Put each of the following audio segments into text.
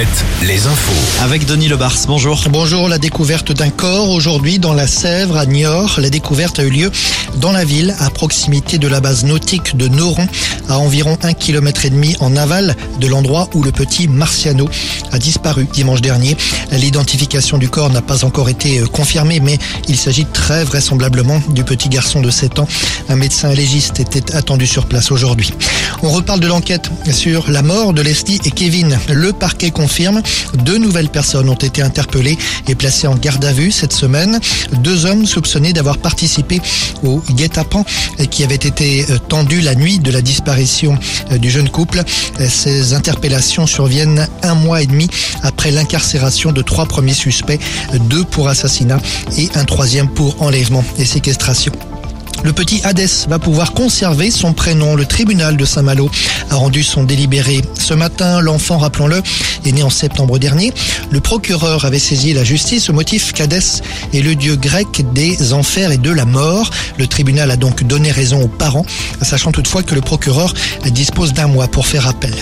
7, les infos. Avec Denis Lebars, bonjour. Bonjour, la découverte d'un corps aujourd'hui dans la Sèvre à Niort. La découverte a eu lieu dans la ville, à proximité de la base nautique de Noron, à environ un kilomètre et demi en aval de l'endroit où le petit Marciano a disparu dimanche dernier. L'identification du corps n'a pas encore été euh, confirmée, mais il s'agit très vraisemblablement du petit garçon de 7 ans. Un médecin légiste était attendu sur place aujourd'hui. On reparle de l'enquête sur la mort de Leslie et Kevin. Le parquet confirme, deux nouvelles personnes ont été interpellées et placées en garde à vue cette semaine. Deux hommes soupçonnés d'avoir participé au guet-apens qui avait été euh, tendu la nuit de la disparition euh, du jeune couple. Ces interpellations surviennent un mois et demi après l'incarcération de trois premiers suspects, deux pour assassinat et un troisième pour enlèvement et séquestration. Le petit Hadès va pouvoir conserver son prénom. Le tribunal de Saint-Malo a rendu son délibéré. Ce matin, l'enfant, rappelons-le, est né en septembre dernier. Le procureur avait saisi la justice au motif qu'Hadès est le dieu grec des enfers et de la mort. Le tribunal a donc donné raison aux parents, sachant toutefois que le procureur dispose d'un mois pour faire appel.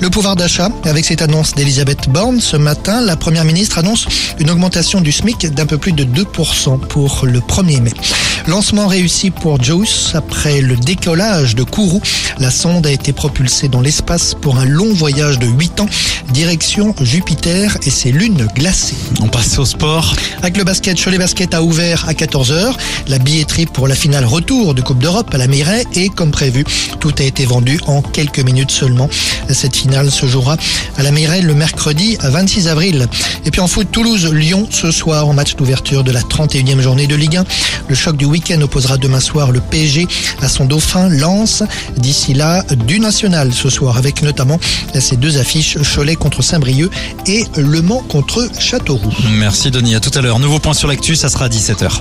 Le pouvoir d'achat, avec cette annonce d'Elisabeth Borne ce matin, la première ministre annonce une augmentation du SMIC d'un peu plus de 2% pour le 1er mai. Lancement réussi pour JUICE après le décollage de Kourou. La sonde a été propulsée dans l'espace pour un long voyage de 8 ans, direction Jupiter et ses lunes glacées. On passe au sport. Avec le basket, Cholet Basket a ouvert à 14h. La billetterie pour la finale retour de Coupe d'Europe à la Mireille et comme prévu, tout a été vendu en quelques minutes seulement. Cette finale se jouera à la Mireille le mercredi 26 avril. Et puis en foot, Toulouse-Lyon ce soir en match d'ouverture de la 31e journée de Ligue 1. Le choc du week-end opposera demain soir le PSG à son dauphin Lens. D'ici là, du national ce soir avec notamment ces deux affiches Cholet contre Saint-Brieuc et Le Mans contre Châteauroux. Merci Denis, à tout à l'heure. Nouveau point sur l'actu, ça sera à 17h.